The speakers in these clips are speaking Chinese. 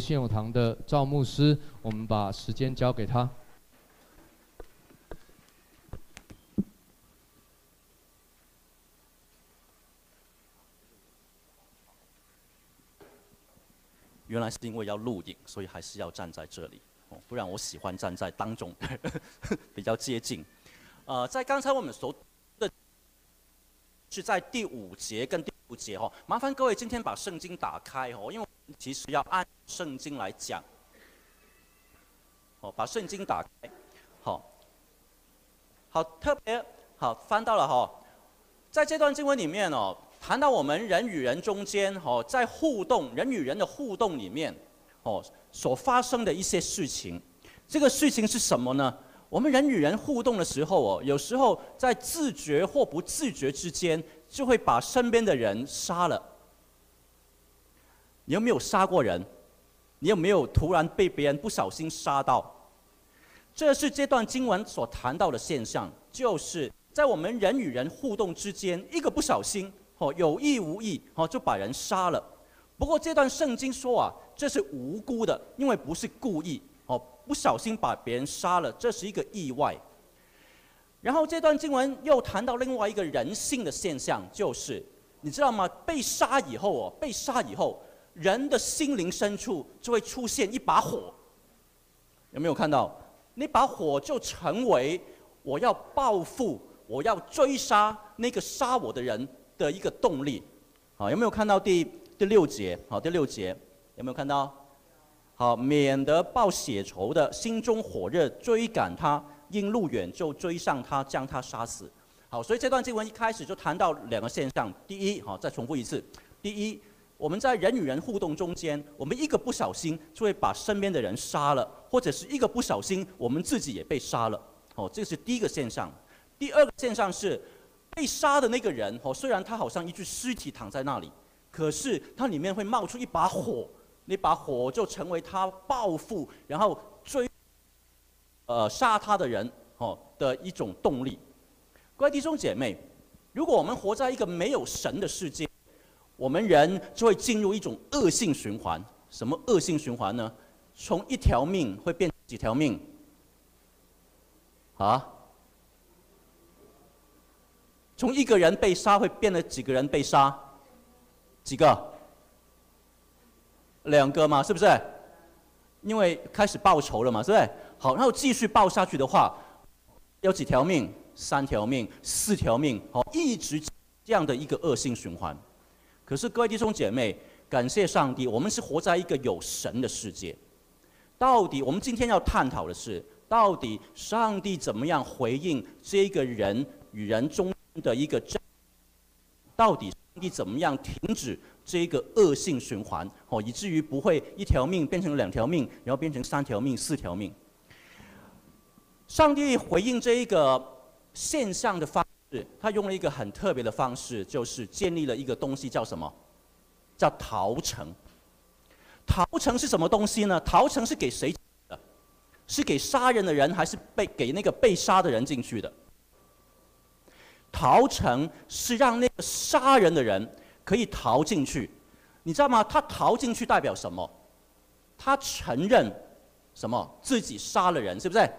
现有堂的赵牧师，我们把时间交给他。原来是因为要录影，所以还是要站在这里。哦，不然我喜欢站在当中，比较接近。呃，在刚才我们所的是在第五节跟第五节哦，麻烦各位今天把圣经打开哦，因为其实要按圣经来讲。哦，把圣经打开，好，好，特别好，翻到了哈，在这段经文里面哦。谈到我们人与人中间，哦，在互动，人与人的互动里面，哦，所发生的一些事情，这个事情是什么呢？我们人与人互动的时候，哦，有时候在自觉或不自觉之间，就会把身边的人杀了。你有没有杀过人？你有没有突然被别人不小心杀到？这是这段经文所谈到的现象，就是在我们人与人互动之间，一个不小心。哦，有意无意，哦，就把人杀了。不过这段圣经说啊，这是无辜的，因为不是故意，哦，不小心把别人杀了，这是一个意外。然后这段经文又谈到另外一个人性的现象，就是你知道吗？被杀以后哦，被杀以后，人的心灵深处就会出现一把火。有没有看到？那把火就成为我要报复，我要追杀那个杀我的人的一个动力，好，有没有看到第第六节？好，第六节有没有看到？好，免得报血仇的心中火热，追赶他，因路远就追上他，将他杀死。好，所以这段经文一开始就谈到两个现象。第一，好，再重复一次。第一，我们在人与人互动中间，我们一个不小心就会把身边的人杀了，或者是一个不小心，我们自己也被杀了。哦，这是第一个现象。第二个现象是。被杀的那个人哦，虽然他好像一具尸体躺在那里，可是他里面会冒出一把火，那把火就成为他报复，然后追，呃，杀他的人哦的一种动力。各位弟兄姐妹，如果我们活在一个没有神的世界，我们人就会进入一种恶性循环。什么恶性循环呢？从一条命会变几条命？啊？从一个人被杀会变得几个人被杀？几个？两个嘛，是不是？因为开始报仇了嘛，是不是？好，然后继续报下去的话，有几条命？三条命、四条命，好，一直这样的一个恶性循环。可是各位弟兄姐妹，感谢上帝，我们是活在一个有神的世界。到底我们今天要探讨的是，到底上帝怎么样回应这个人与人中的一个战，到底你怎么样停止这个恶性循环？哦，以至于不会一条命变成两条命，然后变成三条命、四条命。上帝回应这一个现象的方是，他用了一个很特别的方式，就是建立了一个东西，叫什么？叫逃城。逃城是什么东西呢？逃城是给谁的？是给杀人的人，还是被给那个被杀的人进去的？逃城是让那个杀人的人可以逃进去，你知道吗？他逃进去代表什么？他承认什么？自己杀了人，是不是？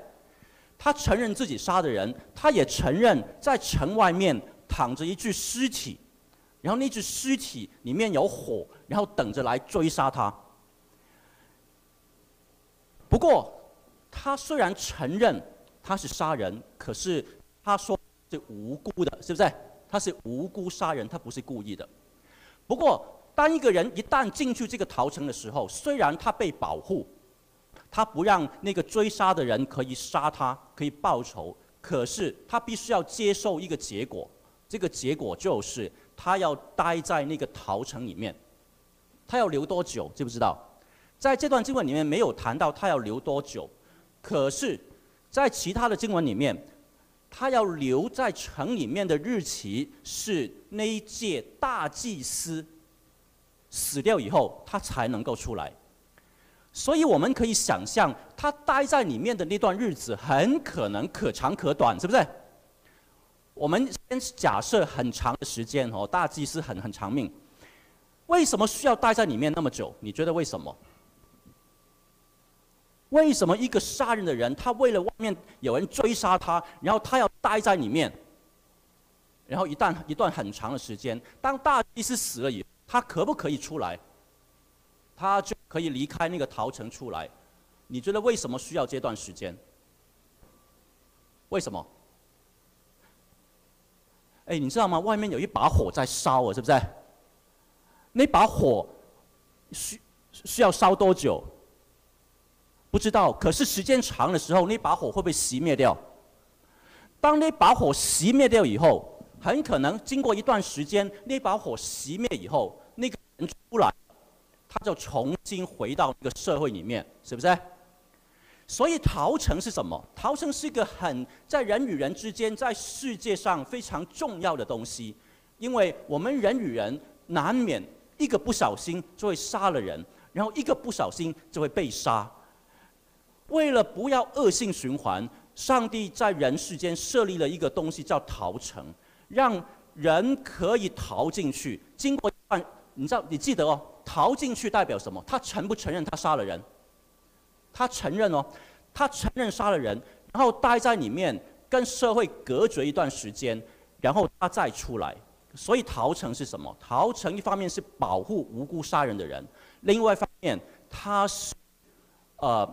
他承认自己杀的人，他也承认在城外面躺着一具尸体，然后那具尸体里面有火，然后等着来追杀他。不过，他虽然承认他是杀人，可是他说。是无辜的，是不是？他是无辜杀人，他不是故意的。不过，当一个人一旦进去这个逃城的时候，虽然他被保护，他不让那个追杀的人可以杀他，可以报仇，可是他必须要接受一个结果。这个结果就是他要待在那个逃城里面。他要留多久？知不知道？在这段经文里面没有谈到他要留多久，可是，在其他的经文里面。他要留在城里面的日期是那一届大祭司死掉以后，他才能够出来。所以我们可以想象，他待在里面的那段日子很可能可长可短，是不是？我们先假设很长的时间哦，大祭司很很长命。为什么需要待在里面那么久？你觉得为什么？为什么一个杀人的人，他为了外面有人追杀他，然后他要待在里面，然后一旦一段很长的时间，当大祭司死了以后，他可不可以出来？他就可以离开那个逃城出来。你觉得为什么需要这段时间？为什么？哎，你知道吗？外面有一把火在烧啊，是不是？那把火需需要烧多久？不知道。可是时间长的时候，那把火会不会熄灭掉？当那把火熄灭掉以后，很可能经过一段时间，那把火熄灭以后，那个人出来，他就重新回到那个社会里面，是不是？所以逃城是什么？逃城是一个很在人与人之间，在世界上非常重要的东西，因为我们人与人难免一个不小心就会杀了人，然后一个不小心就会被杀。为了不要恶性循环，上帝在人世间设立了一个东西叫逃城，让人可以逃进去。经过一段，你知道，你记得哦，逃进去代表什么？他承不承认他杀了人？他承认哦，他承认杀了人，然后待在里面跟社会隔绝一段时间，然后他再出来。所以逃城是什么？逃城一方面是保护无辜杀人的人，另外一方面他是呃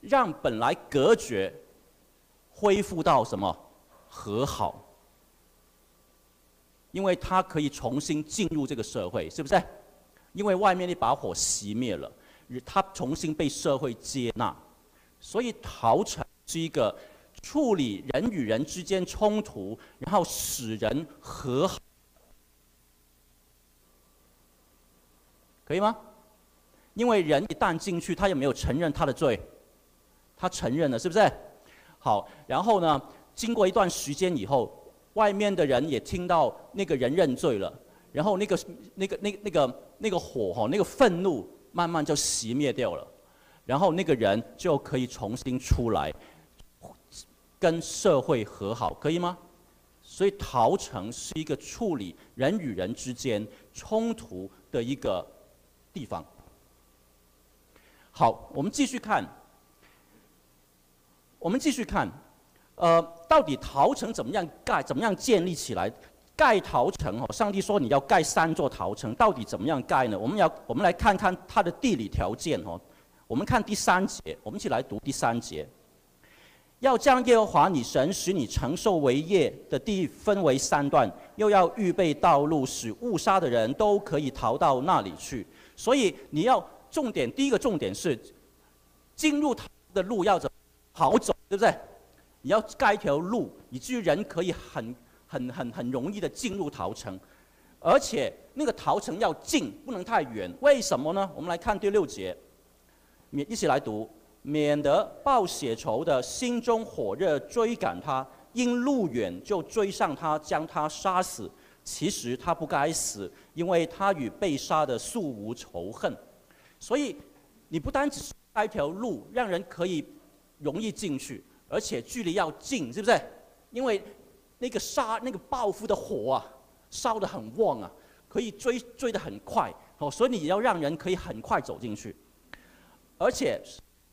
让本来隔绝恢复到什么和好，因为他可以重新进入这个社会，是不是？因为外面那把火熄灭了。他重新被社会接纳，所以逃城是一个处理人与人之间冲突，然后使人和好，可以吗？因为人一旦进去，他也没有承认他的罪，他承认了，是不是？好，然后呢，经过一段时间以后，外面的人也听到那个人认罪了，然后那个那个那个那个那个火哈，那个愤怒。慢慢就熄灭掉了，然后那个人就可以重新出来，跟社会和好，可以吗？所以逃城是一个处理人与人之间冲突的一个地方。好，我们继续看，我们继续看，呃，到底逃城怎么样盖，怎么样建立起来？盖逃城哦，上帝说你要盖三座逃城，到底怎么样盖呢？我们要我们来看看它的地理条件哦。我们看第三节，我们一起来读第三节。要将耶和华你神使你承受为业的地分为三段，又要预备道路，使误杀的人都可以逃到那里去。所以你要重点，第一个重点是进入逃的路要怎好走，对不对？你要盖一条路，以至于人可以很。很很很容易的进入逃城，而且那个逃城要近，不能太远。为什么呢？我们来看第六节，免一起来读，免得报血仇的心中火热追赶他，因路远就追上他，将他杀死。其实他不该死，因为他与被杀的素无仇恨。所以你不单只是开条路，让人可以容易进去，而且距离要近，是不是？因为那个杀那个报复的火啊，烧得很旺啊，可以追追得很快哦，所以你要让人可以很快走进去。而且，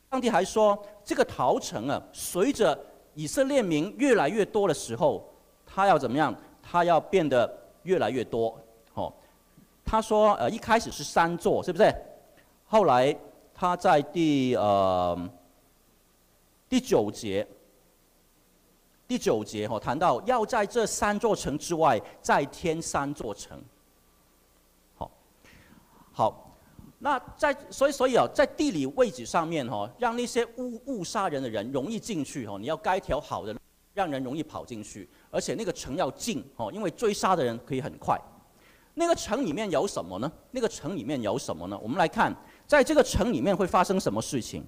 上帝还说，这个逃城啊，随着以色列民越来越多的时候，他要怎么样？他要变得越来越多。哦，他说，呃，一开始是三座，是不是？后来他在第呃第九节。第九节哈谈到要在这三座城之外再添三座城。好，好，那在所以所以啊，在地理位置上面哈，让那些误误杀人的人容易进去哈，你要盖一条好的，让人容易跑进去，而且那个城要近哦，因为追杀的人可以很快。那个城里面有什么呢？那个城里面有什么呢？我们来看，在这个城里面会发生什么事情。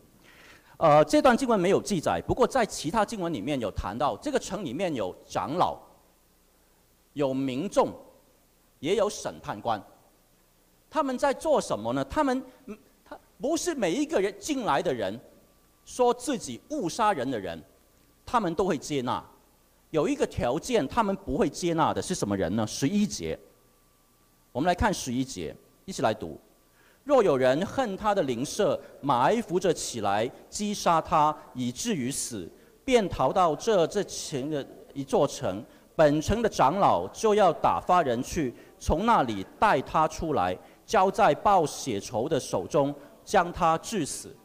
呃，这段经文没有记载，不过在其他经文里面有谈到，这个城里面有长老，有民众，也有审判官。他们在做什么呢？他们，他不是每一个人进来的人，说自己误杀人的人，他们都会接纳。有一个条件，他们不会接纳的是什么人呢？十一节，我们来看十一节，一起来读。若有人恨他的邻舍，埋伏着起来击杀他，以至于死，便逃到这这前的一座城，本城的长老就要打发人去，从那里带他出来，交在报血仇的手中，将他致死。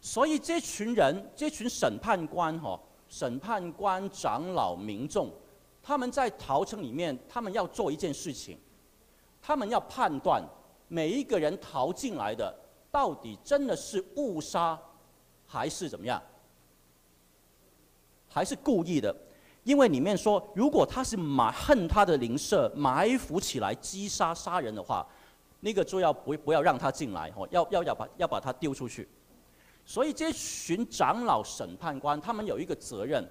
所以这群人，这群审判官，哈，审判官、长老、民众，他们在逃城里面，他们要做一件事情，他们要判断。每一个人逃进来的，到底真的是误杀，还是怎么样？还是故意的？因为里面说，如果他是埋恨他的邻舍，埋伏起来击杀杀人的话，那个就要不不要让他进来哦，要要要把要把他丢出去。所以这群长老审判官，他们有一个责任，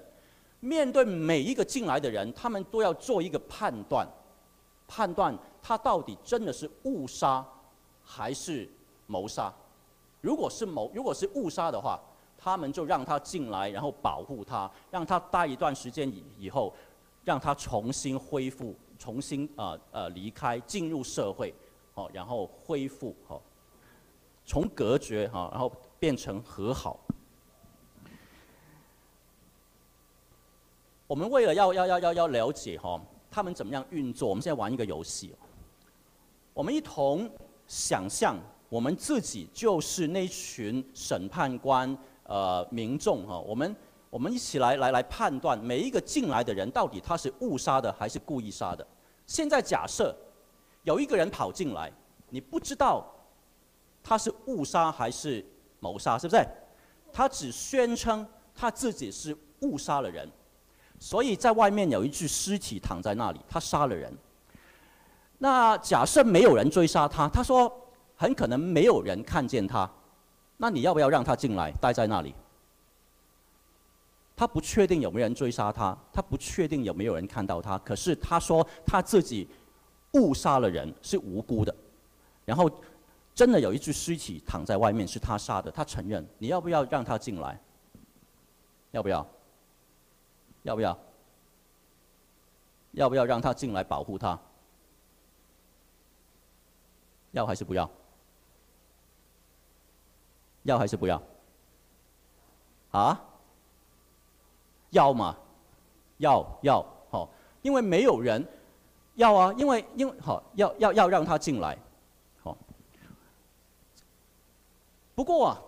面对每一个进来的人，他们都要做一个判断，判断。他到底真的是误杀还是谋杀？如果是谋，如果是误杀的话，他们就让他进来，然后保护他，让他待一段时间以以后，让他重新恢复，重新呃呃离开，进入社会，好，然后恢复，好，从隔绝哈，然后变成和好。我们为了要要要要要了解哈，他们怎么样运作，我们现在玩一个游戏。我们一同想象，我们自己就是那群审判官、呃民众哈。我们我们一起来来来判断每一个进来的人到底他是误杀的还是故意杀的。现在假设有一个人跑进来，你不知道他是误杀还是谋杀，是不是？他只宣称他自己是误杀了人，所以在外面有一具尸体躺在那里，他杀了人。那假设没有人追杀他，他说很可能没有人看见他，那你要不要让他进来待在那里？他不确定有没有人追杀他，他不确定有没有人看到他，可是他说他自己误杀了人，是无辜的，然后真的有一具尸体躺在外面是他杀的，他承认，你要不要让他进来？要不要？要不要？要不要让他进来保护他？要还是不要？要还是不要？啊？要吗？要要好，因为没有人要啊，因为因为好要要要让他进来，好。不过啊，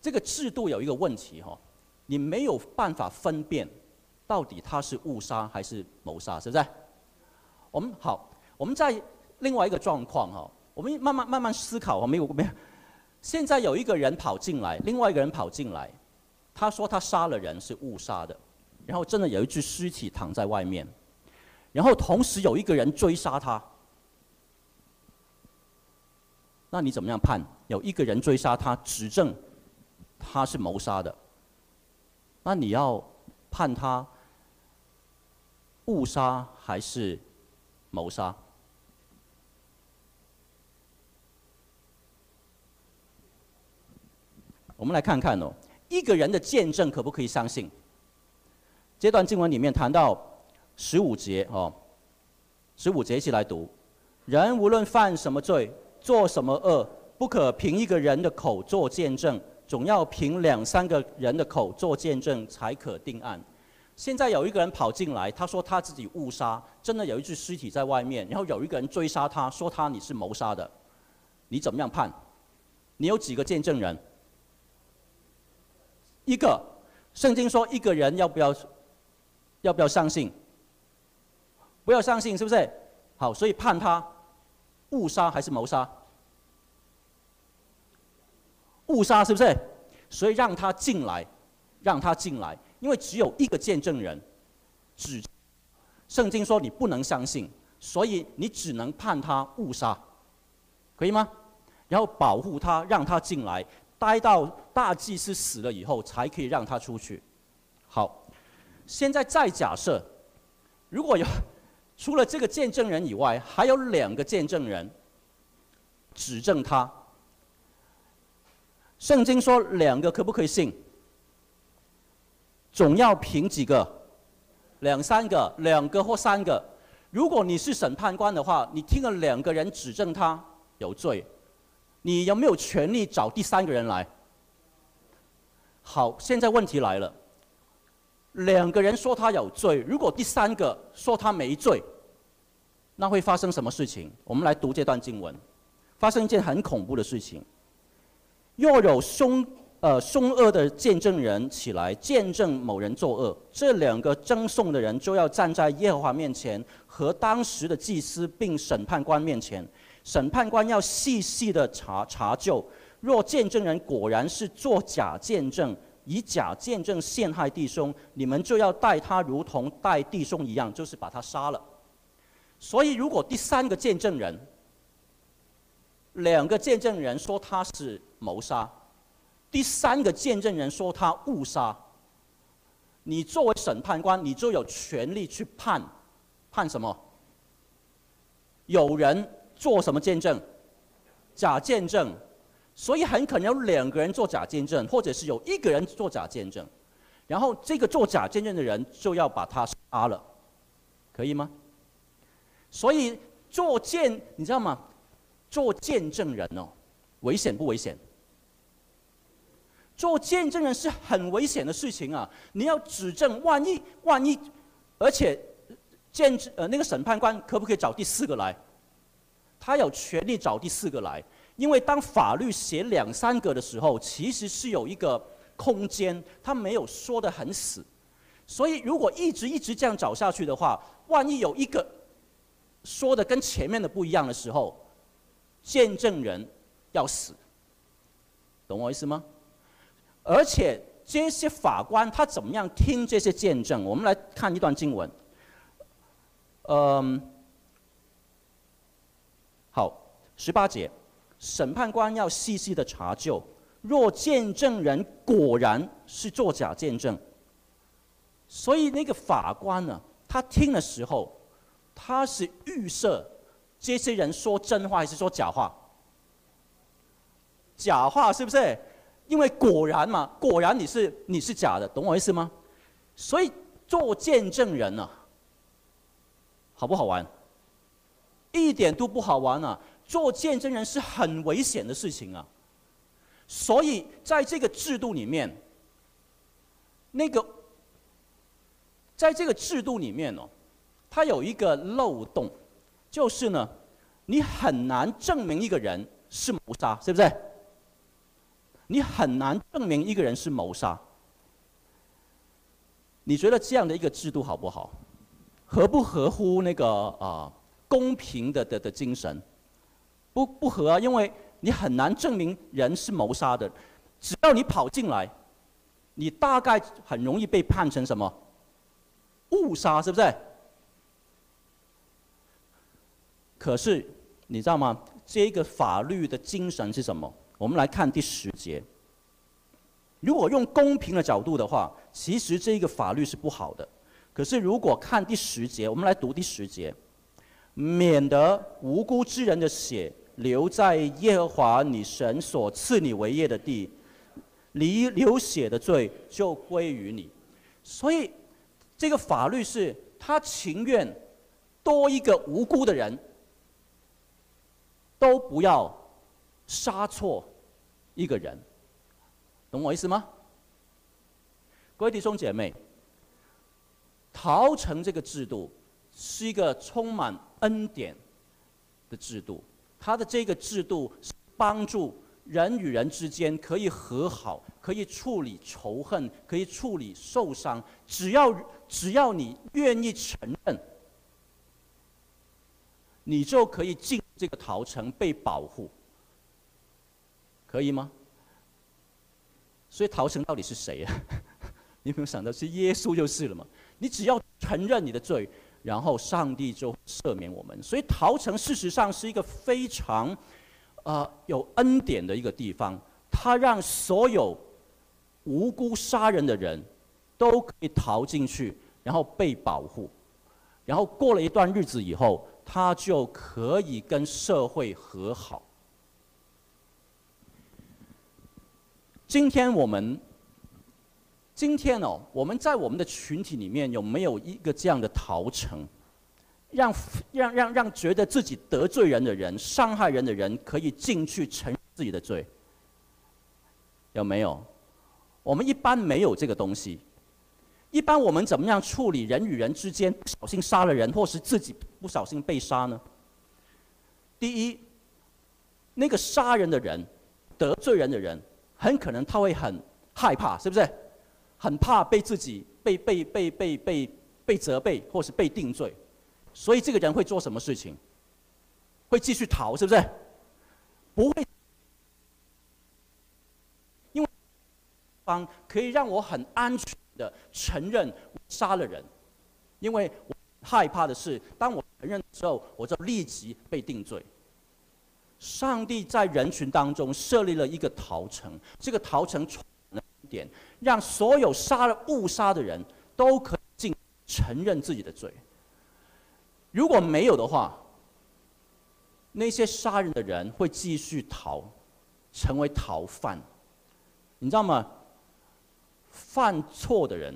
这个制度有一个问题哈，你没有办法分辨到底他是误杀还是谋杀，是不是？我们好，我们在另外一个状况哈。我们慢慢慢慢思考，我没有没有。现在有一个人跑进来，另外一个人跑进来，他说他杀了人是误杀的，然后真的有一具尸体躺在外面，然后同时有一个人追杀他，那你怎么样判？有一个人追杀他，指证他是谋杀的，那你要判他误杀还是谋杀？我们来看看哦，一个人的见证可不可以相信？这段经文里面谈到十五节哦，十五节一起来读：人无论犯什么罪，做什么恶，不可凭一个人的口做见证，总要凭两三个人的口做见证才可定案。现在有一个人跑进来，他说他自己误杀，真的有一具尸体在外面，然后有一个人追杀他，说他你是谋杀的，你怎么样判？你有几个见证人？一个，圣经说一个人要不要，要不要相信？不要相信，是不是？好，所以判他误杀还是谋杀？误杀是不是？所以让他进来，让他进来，因为只有一个见证人，只圣经说你不能相信，所以你只能判他误杀，可以吗？然后保护他，让他进来。待到大祭司死了以后，才可以让他出去。好，现在再假设，如果有除了这个见证人以外，还有两个见证人指证他。圣经说两个可不可以信？总要凭几个？两三个，两个或三个。如果你是审判官的话，你听了两个人指证他有罪。你有没有权利找第三个人来？好，现在问题来了，两个人说他有罪，如果第三个说他没罪，那会发生什么事情？我们来读这段经文，发生一件很恐怖的事情。若有凶呃凶恶的见证人起来见证某人作恶，这两个争讼的人就要站在耶和华面前和当时的祭司并审判官面前，审判官要细细的查查究。若见证人果然是作假见证，以假见证陷害弟兄，你们就要待他如同待弟兄一样，就是把他杀了。所以，如果第三个见证人，两个见证人说他是谋杀，第三个见证人说他误杀，你作为审判官，你就有权利去判，判什么？有人做什么见证？假见证。所以很可能有两个人做假见证，或者是有一个人做假见证，然后这个做假见证的人就要把他杀了，可以吗？所以做见，你知道吗？做见证人哦，危险不危险？做见证人是很危险的事情啊！你要指证，万一万一，而且见证呃那个审判官可不可以找第四个来？他有权利找第四个来。因为当法律写两三个的时候，其实是有一个空间，他没有说得很死。所以如果一直一直这样找下去的话，万一有一个说的跟前面的不一样的时候，见证人要死，懂我意思吗？而且这些法官他怎么样听这些见证？我们来看一段经文。嗯，好，十八节。审判官要细细的查究，若见证人果然是作假见证，所以那个法官呢，他听的时候，他是预设这些人说真话还是说假话？假话是不是？因为果然嘛，果然你是你是假的，懂我意思吗？所以做见证人呢，好不好玩？一点都不好玩啊！做见证人是很危险的事情啊，所以在这个制度里面，那个在这个制度里面哦，它有一个漏洞，就是呢，你很难证明一个人是谋杀，是不是？你很难证明一个人是谋杀。你觉得这样的一个制度好不好？合不合乎那个啊、公平的的的精神？不不合啊，因为你很难证明人是谋杀的，只要你跑进来，你大概很容易被判成什么误杀，是不是？可是你知道吗？这个法律的精神是什么？我们来看第十节。如果用公平的角度的话，其实这个法律是不好的。可是如果看第十节，我们来读第十节，免得无辜之人的血。留在耶和华你神所赐你为业的地，离流血的罪就归于你。所以，这个法律是他情愿多一个无辜的人，都不要杀错一个人，懂我意思吗？各位弟兄姐妹，逃城这个制度是一个充满恩典的制度。它的这个制度是帮助人与人之间可以和好，可以处理仇恨，可以处理受伤。只要只要你愿意承认，你就可以进这个逃城被保护，可以吗？所以逃城到底是谁呀？你有没有想到是耶稣就是了嘛？你只要承认你的罪。然后上帝就赦免我们，所以逃城事实上是一个非常，呃、有恩典的一个地方。他让所有无辜杀人的人都可以逃进去，然后被保护。然后过了一段日子以后，他就可以跟社会和好。今天我们。今天哦，我们在我们的群体里面有没有一个这样的逃城，让让让让觉得自己得罪人的人、伤害人的人可以进去承认自己的罪？有没有？我们一般没有这个东西。一般我们怎么样处理人与人之间不小心杀了人，或是自己不小心被杀呢？第一，那个杀人的人、得罪人的人，很可能他会很害怕，是不是？很怕被自己被被被被被被责备，或是被定罪，所以这个人会做什么事情？会继续逃，是不是？不会，因为方可以让我很安全的承认我杀了人，因为我害怕的是，当我承认的时候，我就立即被定罪。上帝在人群当中设立了一个逃城，这个逃城点，让所有杀了误杀的人都可以进承认自己的罪。如果没有的话，那些杀人的人会继续逃，成为逃犯。你知道吗？犯错的人，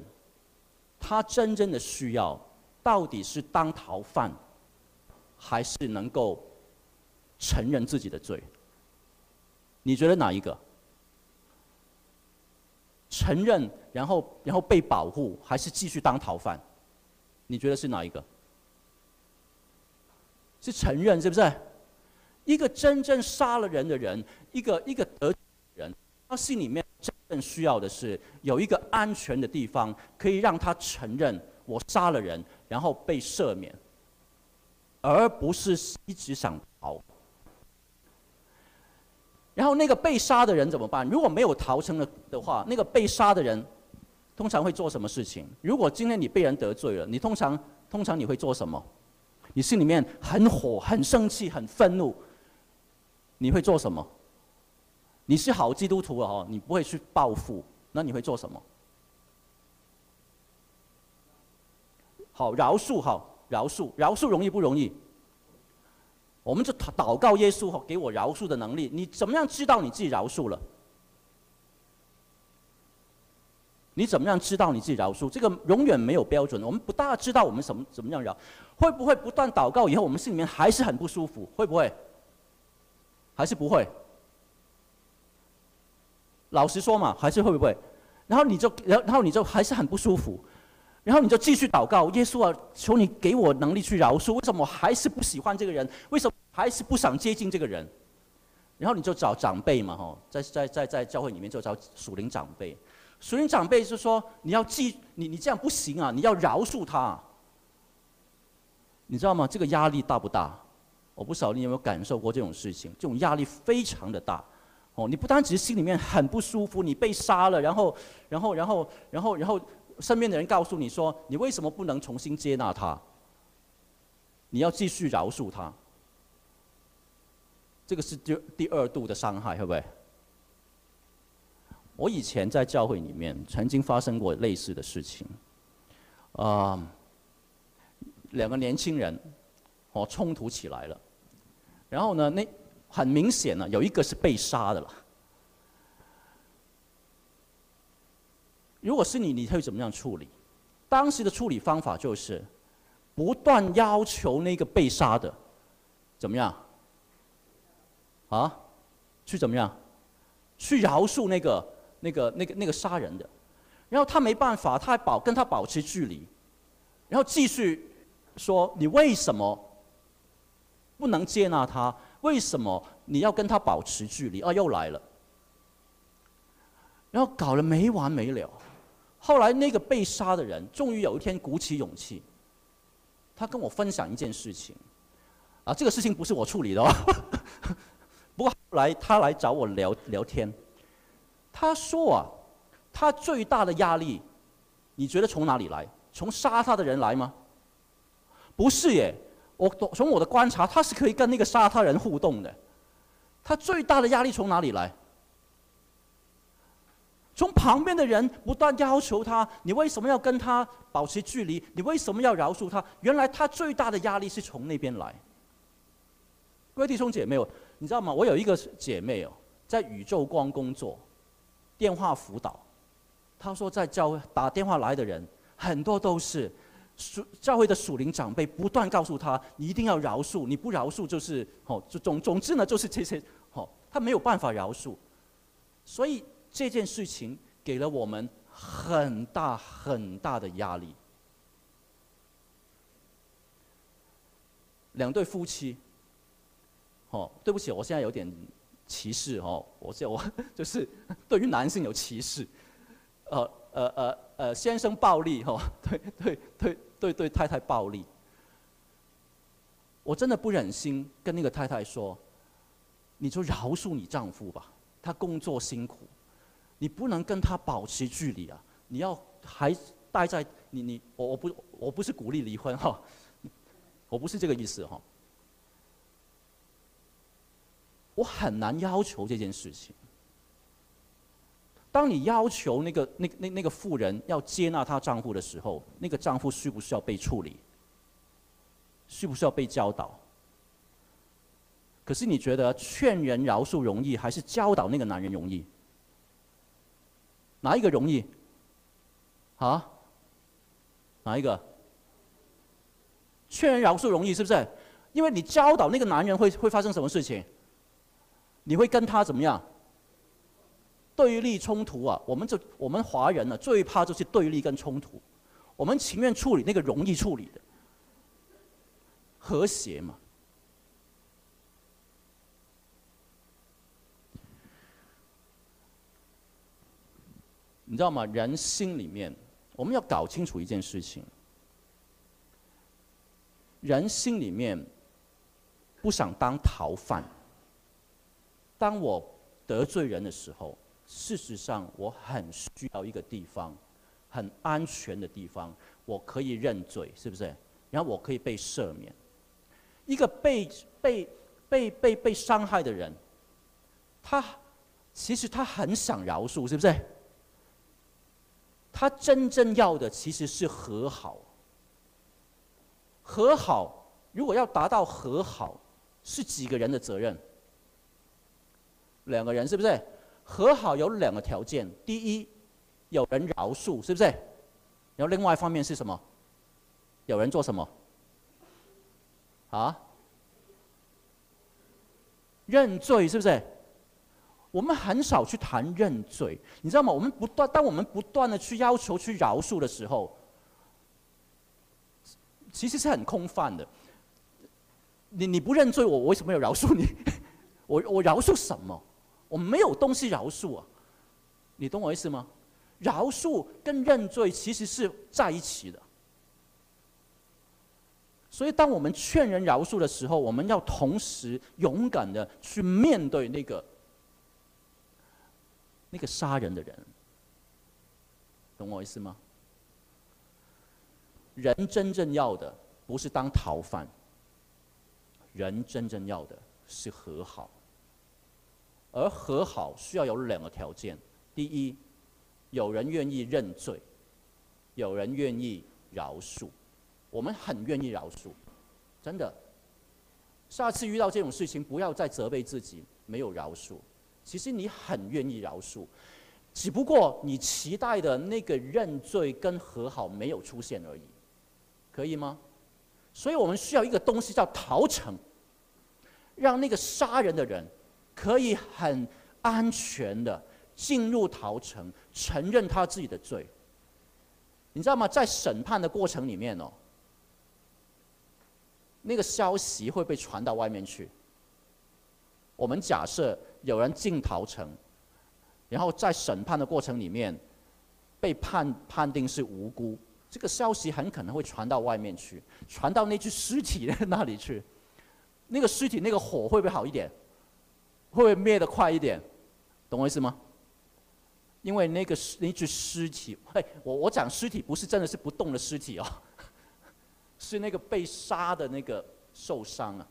他真正的需要，到底是当逃犯，还是能够承认自己的罪？你觉得哪一个？承认，然后然后被保护，还是继续当逃犯？你觉得是哪一个？是承认，是不是？一个真正杀了人的人，一个一个得人，他心里面真正需要的是有一个安全的地方，可以让他承认我杀了人，然后被赦免，而不是一直想逃。然后那个被杀的人怎么办？如果没有逃成了的话，那个被杀的人通常会做什么事情？如果今天你被人得罪了，你通常通常你会做什么？你心里面很火、很生气、很愤怒。你会做什么？你是好基督徒哦，你不会去报复，那你会做什么？好，饶恕，好，饶恕，饶恕容易不容易？我们就祷告耶稣，给我饶恕的能力。你怎么样知道你自己饶恕了？你怎么样知道你自己饶恕？这个永远没有标准。我们不大知道我们什么怎么样饶，会不会不断祷告以后，我们心里面还是很不舒服？会不会？还是不会？老实说嘛，还是会不会？然后你就，然然后你就还是很不舒服，然后你就继续祷告，耶稣啊，求你给我能力去饶恕。为什么我还是不喜欢这个人？为什么还是不想接近这个人？然后你就找长辈嘛，吼，在在在在教会里面就找属灵长辈。属灵长辈就说，你要记，你你这样不行啊，你要饶恕他。你知道吗？这个压力大不大？我不晓得你有没有感受过这种事情，这种压力非常的大，哦，你不单只是心里面很不舒服，你被杀了，然后，然后，然后，然后，然后，身边的人告诉你说，你为什么不能重新接纳他？你要继续饶恕他，这个是第第二度的伤害，会不会？我以前在教会里面曾经发生过类似的事情，啊，两个年轻人，哦，冲突起来了。然后呢，那很明显呢，有一个是被杀的了。如果是你，你会怎么样处理？当时的处理方法就是不断要求那个被杀的怎么样？啊？去怎么样？去饶恕那个、那个、那个、那个杀人的。然后他没办法，他还保跟他保持距离，然后继续说：“你为什么？”不能接纳他，为什么你要跟他保持距离？啊，又来了，然后搞得没完没了。后来那个被杀的人终于有一天鼓起勇气，他跟我分享一件事情。啊，这个事情不是我处理的哦。不过后来他来找我聊聊天，他说啊，他最大的压力，你觉得从哪里来？从杀他的人来吗？不是耶。我从我的观察，他是可以跟那个杀他人互动的。他最大的压力从哪里来？从旁边的人不断要求他：“你为什么要跟他保持距离？你为什么要饶恕他？”原来他最大的压力是从那边来。各位弟兄姐妹，你知道吗？我有一个姐妹哦，在宇宙光工作，电话辅导。她说，在教会打电话来的人很多都是。属教会的属灵长辈不断告诉他：“你一定要饶恕，你不饶恕就是哦，总总之呢，就是这些哦，他没有办法饶恕，所以这件事情给了我们很大很大的压力。两对夫妻，哦，对不起，我现在有点歧视哦，我现我 就是对于男性有歧视，呃呃呃呃，先生暴力哈，对对对对对，太太暴力。我真的不忍心跟那个太太说，你就饶恕你丈夫吧，他工作辛苦，你不能跟他保持距离啊，你要还待在你你我我不我不是鼓励离婚哈，我不是这个意思哈，我很难要求这件事情。当你要求那个那那那个妇人要接纳她丈夫的时候，那个丈夫需不需要被处理？需不需要被教导？可是你觉得劝人饶恕容易，还是教导那个男人容易？哪一个容易？啊？哪一个？劝人饶恕容易是不是？因为你教导那个男人会会发生什么事情？你会跟他怎么样？对立冲突啊！我们这我们华人呢、最怕就是对立跟冲突。我们情愿处理那个容易处理的。和谐嘛？你知道吗？人心里面，我们要搞清楚一件事情：人心里面不想当逃犯。当我得罪人的时候，事实上我很需要一个地方，很安全的地方，我可以认罪，是不是？然后我可以被赦免。一个被被被被被伤害的人，他其实他很想饶恕，是不是？他真正要的其实是和好。和好，如果要达到和好，是几个人的责任？两个人，是不是？和好有两个条件：第一，有人饶恕，是不是？然后另外一方面是什么？有人做什么？啊，认罪是不是？我们很少去谈认罪，你知道吗？我们不断，当我们不断的去要求去饶恕的时候，其实是很空泛的。你你不认罪，我为什么要饶恕你？我我饶恕什么？我没有东西饶恕啊！你懂我意思吗？饶恕跟认罪其实是在一起的。所以，当我们劝人饶恕的时候，我们要同时勇敢的去面对那个那个杀人的人，懂我意思吗？人真正要的不是当逃犯，人真正要的是和好，而和好需要有两个条件：第一，有人愿意认罪，有人愿意饶恕。我们很愿意饶恕，真的。下次遇到这种事情，不要再责备自己没有饶恕。其实你很愿意饶恕，只不过你期待的那个认罪跟和好没有出现而已，可以吗？所以我们需要一个东西叫逃城，让那个杀人的人可以很安全的进入逃城，承认他自己的罪。你知道吗？在审判的过程里面哦。那个消息会被传到外面去。我们假设有人进逃城，然后在审判的过程里面被判判定是无辜，这个消息很可能会传到外面去，传到那具尸体的那里去。那个尸体那个火会不会好一点？会不会灭得快一点？懂我意思吗？因为那个那具尸体，嘿，我我讲尸体不是真的是不动的尸体哦。是那个被杀的那个受伤啊！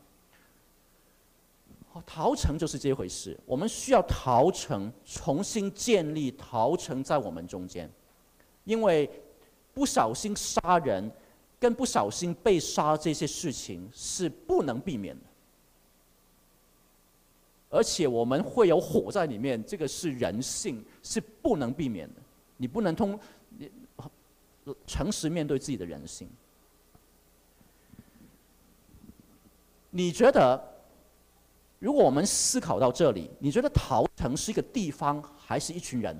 逃城就是这回事。我们需要逃城，重新建立逃城在我们中间，因为不小心杀人跟不小心被杀这些事情是不能避免的，而且我们会有火在里面，这个是人性，是不能避免的。你不能通，你诚实面对自己的人性。你觉得如果我们思考到这里，你觉得陶城是一个地方，还是一群人？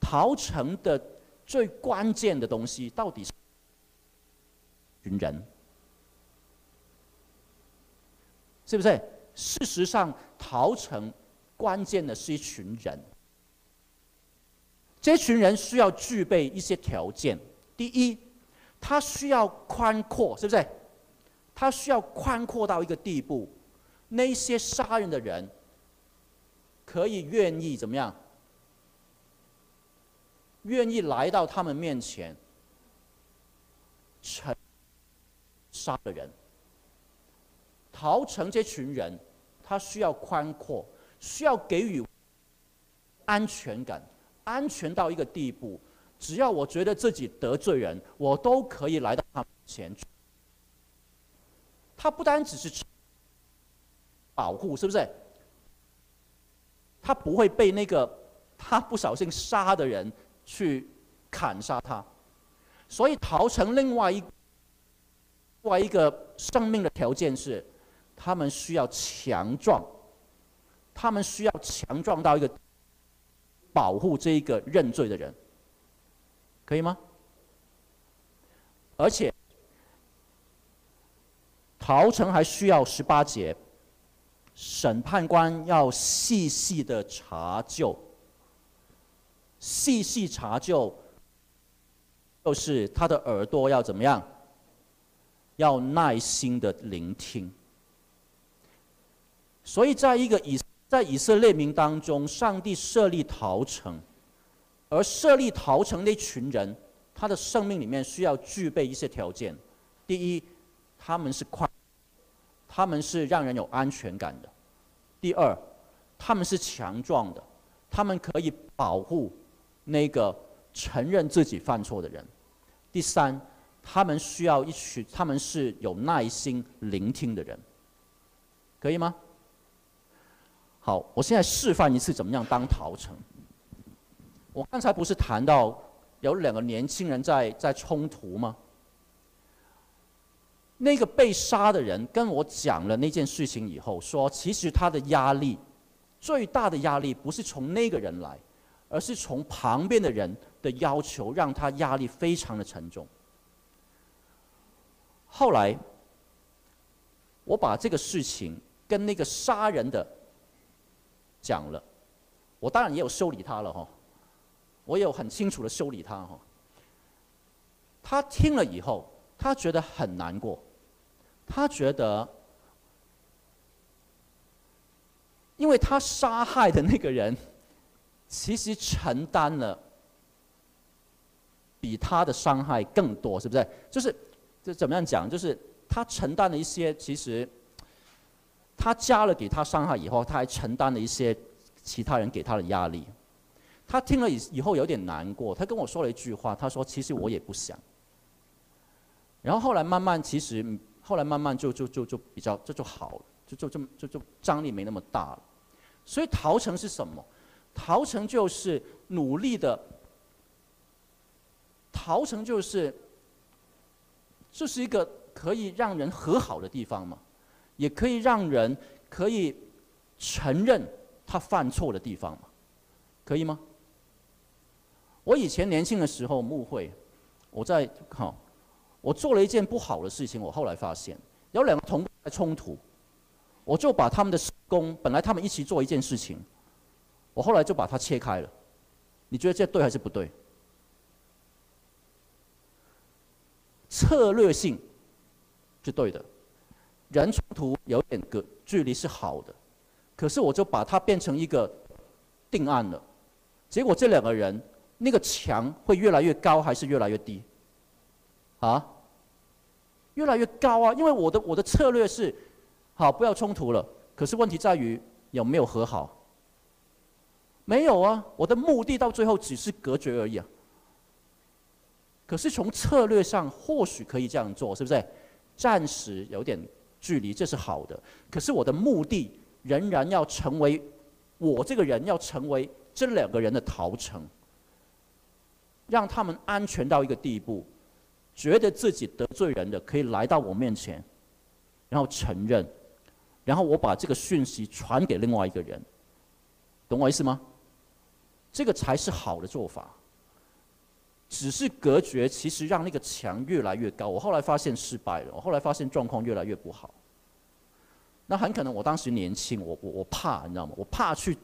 陶城的最关键的东西到底是群人，是不是？事实上，陶城关键的是一群人。这群人需要具备一些条件。第一，他需要宽阔，是不是？他需要宽阔到一个地步，那些杀人的人可以愿意怎么样？愿意来到他们面前，成杀的人。逃城这群人，他需要宽阔，需要给予安全感，安全到一个地步，只要我觉得自己得罪人，我都可以来到他们前去。他不单只是保护，是不是？他不会被那个他不小心杀的人去砍杀他。所以逃城另外一另外一个生命的条件是，他们需要强壮，他们需要强壮到一个保护这一个认罪的人，可以吗？而且。陶城还需要十八节，审判官要细细的查究，细细查究，就是他的耳朵要怎么样？要耐心的聆听。所以，在一个以在以色列民当中，上帝设立陶城，而设立陶城那群人，他的生命里面需要具备一些条件。第一，他们是快。他们是让人有安全感的。第二，他们是强壮的，他们可以保护那个承认自己犯错的人。第三，他们需要一群，他们是有耐心聆听的人，可以吗？好，我现在示范一次怎么样当陶城。我刚才不是谈到有两个年轻人在在冲突吗？那个被杀的人跟我讲了那件事情以后，说其实他的压力最大的压力不是从那个人来，而是从旁边的人的要求，让他压力非常的沉重。后来我把这个事情跟那个杀人的讲了，我当然也有修理他了哈，我有很清楚的修理他哈。他听了以后，他觉得很难过。他觉得，因为他杀害的那个人，其实承担了比他的伤害更多，是不是？就是，这怎么样讲？就是他承担了一些，其实他加了给他伤害以后，他还承担了一些其他人给他的压力。他听了以以后有点难过，他跟我说了一句话，他说：“其实我也不想。”然后后来慢慢，其实。后来慢慢就就就就比较这就好了，就就这么就就张力没那么大了。所以陶城是什么？陶城就是努力的。陶城就是，这是一个可以让人和好的地方嘛，也可以让人可以承认他犯错的地方嘛，可以吗？我以前年轻的时候牧会，我在好。我做了一件不好的事情，我后来发现有两个同工在冲突，我就把他们的施工，本来他们一起做一件事情，我后来就把它切开了。你觉得这对还是不对？策略性是对的，人冲突有点隔距离是好的，可是我就把它变成一个定案了，结果这两个人那个墙会越来越高还是越来越低？啊，越来越高啊！因为我的我的策略是，好，不要冲突了。可是问题在于有没有和好？没有啊！我的目的到最后只是隔绝而已啊。可是从策略上或许可以这样做，是不是？暂时有点距离，这是好的。可是我的目的仍然要成为我这个人要成为这两个人的逃城，让他们安全到一个地步。觉得自己得罪人的可以来到我面前，然后承认，然后我把这个讯息传给另外一个人，懂我意思吗？这个才是好的做法。只是隔绝，其实让那个墙越来越高。我后来发现失败了，我后来发现状况越来越不好。那很可能我当时年轻，我我我怕，你知道吗？我怕去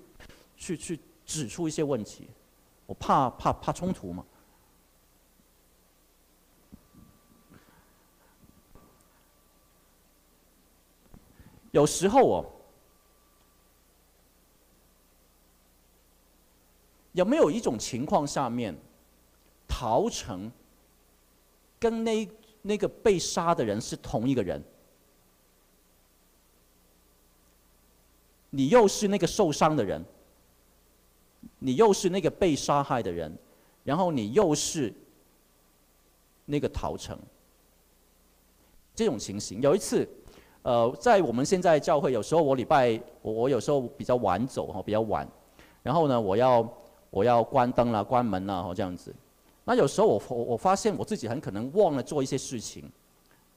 去去指出一些问题，我怕怕怕冲突嘛。有时候哦，有没有一种情况下面，陶成跟那那个被杀的人是同一个人？你又是那个受伤的人，你又是那个被杀害的人，然后你又是那个陶成。这种情形，有一次，呃，在我们现在教会，有时候我礼拜我我有时候比较晚走哈，比较晚，然后呢，我要我要关灯啦、关门啦，哈，这样子。那有时候我我我发现我自己很可能忘了做一些事情，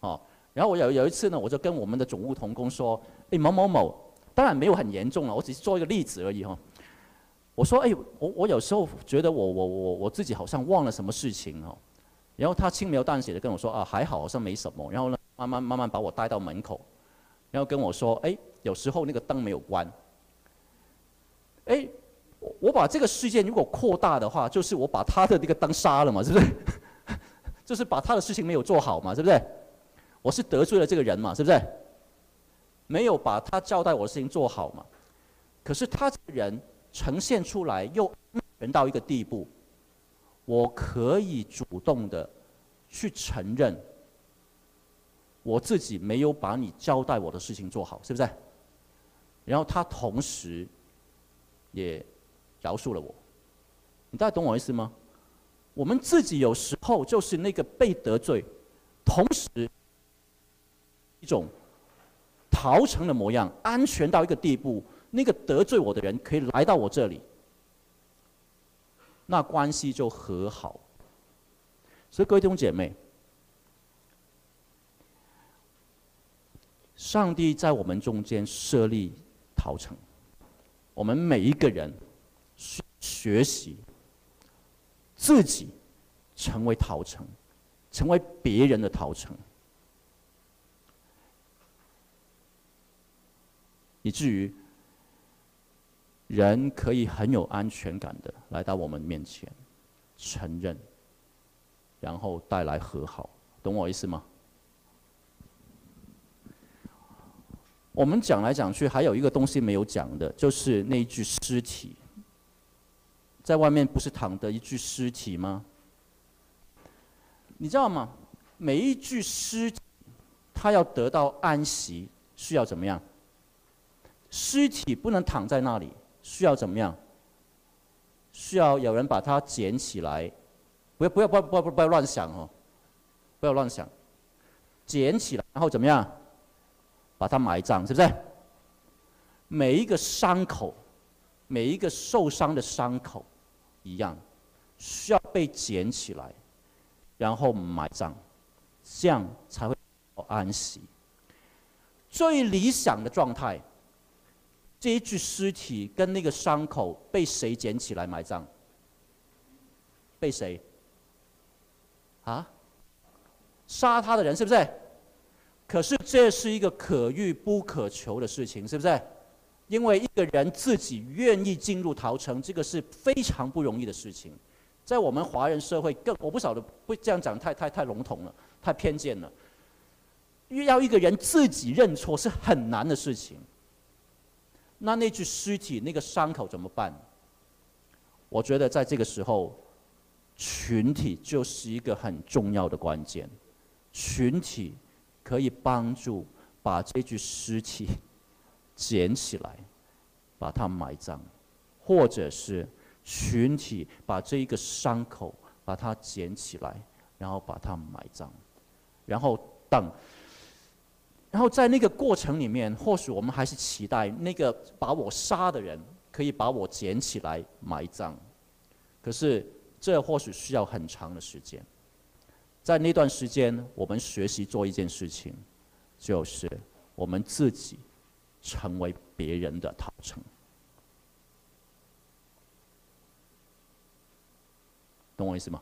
哦，然后我有有一次呢，我就跟我们的总务同工说，哎，某某某。当然没有很严重了，我只是做一个例子而已哈。我说，哎，我我有时候觉得我我我我自己好像忘了什么事情哦。然后他轻描淡写的跟我说，啊，还好，好像没什么。然后呢，慢慢慢慢把我带到门口，然后跟我说，哎，有时候那个灯没有关。哎，我把这个事件如果扩大的话，就是我把他的那个灯杀了嘛，是不是？就是把他的事情没有做好嘛，是不是？我是得罪了这个人嘛，是不是？没有把他交代我的事情做好嘛？可是他这个人呈现出来又人到一个地步，我可以主动的去承认我自己没有把你交代我的事情做好，是不是？然后他同时也饶恕了我，你大家懂我意思吗？我们自己有时候就是那个被得罪，同时一种。逃城的模样，安全到一个地步，那个得罪我的人可以来到我这里，那关系就和好。所以各位弟兄姐妹，上帝在我们中间设立陶城，我们每一个人学习自己成为陶城，成为别人的陶城。以至于人可以很有安全感的来到我们面前，承认，然后带来和好，懂我意思吗？我们讲来讲去，还有一个东西没有讲的，就是那一具尸体，在外面不是躺着一具尸体吗？你知道吗？每一具尸体，他要得到安息，需要怎么样？尸体不能躺在那里，需要怎么样？需要有人把它捡起来，不要不要不要不要不要乱想哦，不要乱想，捡起来然后怎么样？把它埋葬，是不是？每一个伤口，每一个受伤的伤口，一样，需要被捡起来，然后埋葬，这样才会安息。最理想的状态。这一具尸体跟那个伤口被谁捡起来埋葬？被谁？啊？杀他的人是不是？可是这是一个可遇不可求的事情，是不是？因为一个人自己愿意进入陶城，这个是非常不容易的事情。在我们华人社会更，我不晓得不这样讲太太太笼统了，太偏见了。要一个人自己认错是很难的事情。那那具尸体那个伤口怎么办？我觉得在这个时候，群体就是一个很重要的关键。群体可以帮助把这具尸体 捡起来，把它埋葬，或者是群体把这一个伤口 把它捡起来，然后把它埋葬，然后等。然后在那个过程里面，或许我们还是期待那个把我杀的人可以把我捡起来埋葬，可是这或许需要很长的时间。在那段时间，我们学习做一件事情，就是我们自己成为别人的逃城。懂我意思吗？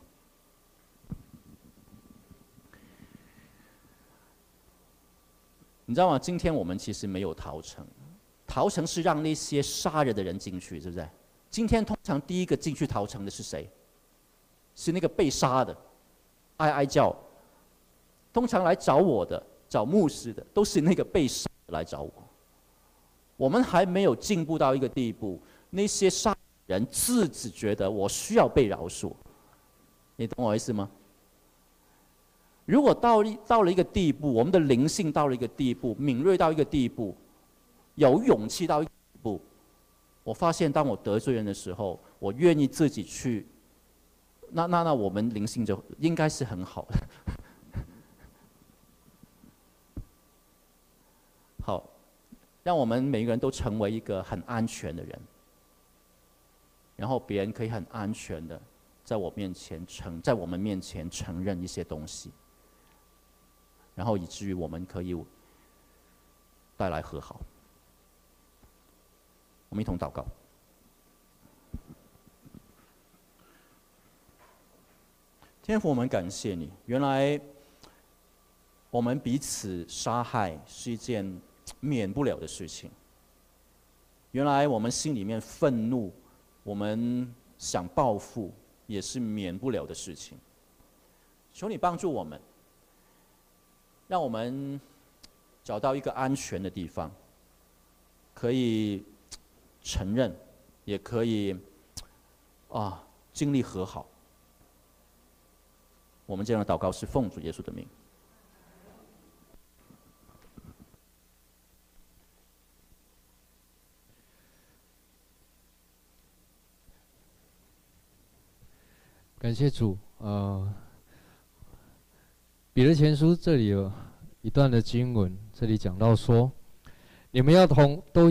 你知道吗？今天我们其实没有逃城，逃城是让那些杀人的人进去，是不是？今天通常第一个进去逃城的是谁？是那个被杀的，哀哀叫。通常来找我的、找牧师的，都是那个被杀的来找我。我们还没有进步到一个地步，那些杀人自己觉得我需要被饶恕。你懂我意思吗？如果到到了一个地步，我们的灵性到了一个地步，敏锐到一个地步，有勇气到一个地步，我发现当我得罪人的时候，我愿意自己去，那那那我们灵性就应该是很好的。好，让我们每个人都成为一个很安全的人，然后别人可以很安全的在我面前承，在我们面前承认一些东西。然后以至于我们可以带来和好。我们一同祷告。天父，我们感谢你。原来我们彼此杀害是一件免不了的事情。原来我们心里面愤怒，我们想报复也是免不了的事情。求你帮助我们。让我们找到一个安全的地方，可以承认，也可以啊尽力和好。我们这样的祷告是奉主耶稣的名。感谢主，呃。彼得前书这里有一段的经文，这里讲到说，你们要同都。